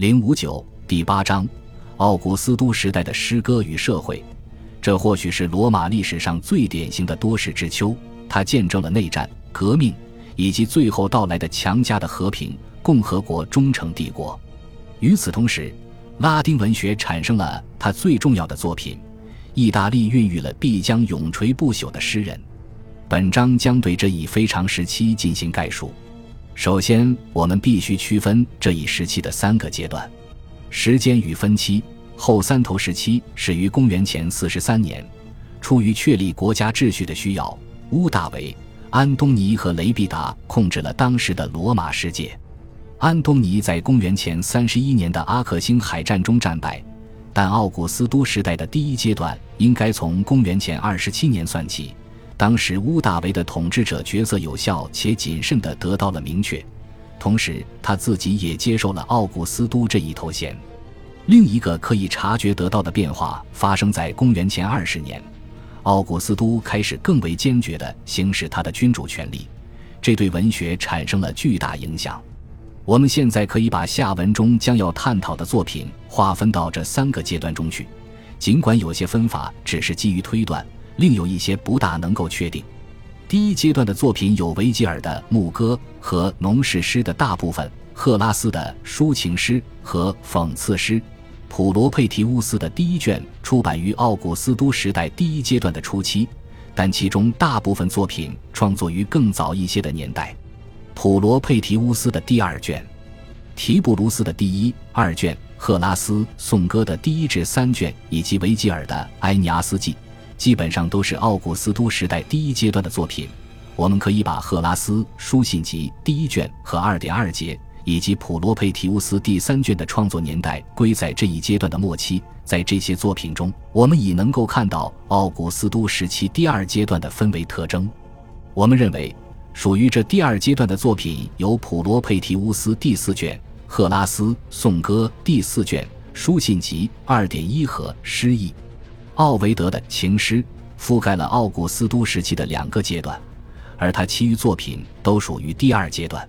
零五九第八章，奥古斯都时代的诗歌与社会。这或许是罗马历史上最典型的多事之秋。它见证了内战、革命以及最后到来的强加的和平共和国忠诚帝国。与此同时，拉丁文学产生了它最重要的作品。意大利孕育了必将永垂不朽的诗人。本章将对这一非常时期进行概述。首先，我们必须区分这一时期的三个阶段，时间与分期。后三头时期始于公元前四十三年，出于确立国家秩序的需要，屋大维、安东尼和雷必达控制了当时的罗马世界。安东尼在公元前三十一年的阿克星海战中战败。但奥古斯都时代的第一阶段应该从公元前二十七年算起，当时屋大维的统治者角色有效且谨慎地得到了明确，同时他自己也接受了奥古斯都这一头衔。另一个可以察觉得到的变化发生在公元前二十年，奥古斯都开始更为坚决地行使他的君主权力，这对文学产生了巨大影响。我们现在可以把下文中将要探讨的作品划分到这三个阶段中去，尽管有些分法只是基于推断，另有一些不大能够确定。第一阶段的作品有维吉尔的牧歌和农事诗的大部分，赫拉斯的抒情诗和讽刺诗，普罗佩提乌斯的第一卷出版于奥古斯都时代第一阶段的初期，但其中大部分作品创作于更早一些的年代。普罗佩提乌斯的第二卷，提布鲁斯的第一、二卷，赫拉斯颂歌的第一至三卷，以及维吉尔的埃尼阿斯纪，基本上都是奥古斯都时代第一阶段的作品。我们可以把赫拉斯书信集第一卷和二点二节，以及普罗佩提乌斯第三卷的创作年代归在这一阶段的末期。在这些作品中，我们已能够看到奥古斯都时期第二阶段的氛围特征。我们认为。属于这第二阶段的作品有普罗佩提乌斯第四卷、赫拉斯颂歌第四卷、书信集二点一和诗意。奥维德的情诗覆盖了奥古斯都时期的两个阶段，而他其余作品都属于第二阶段。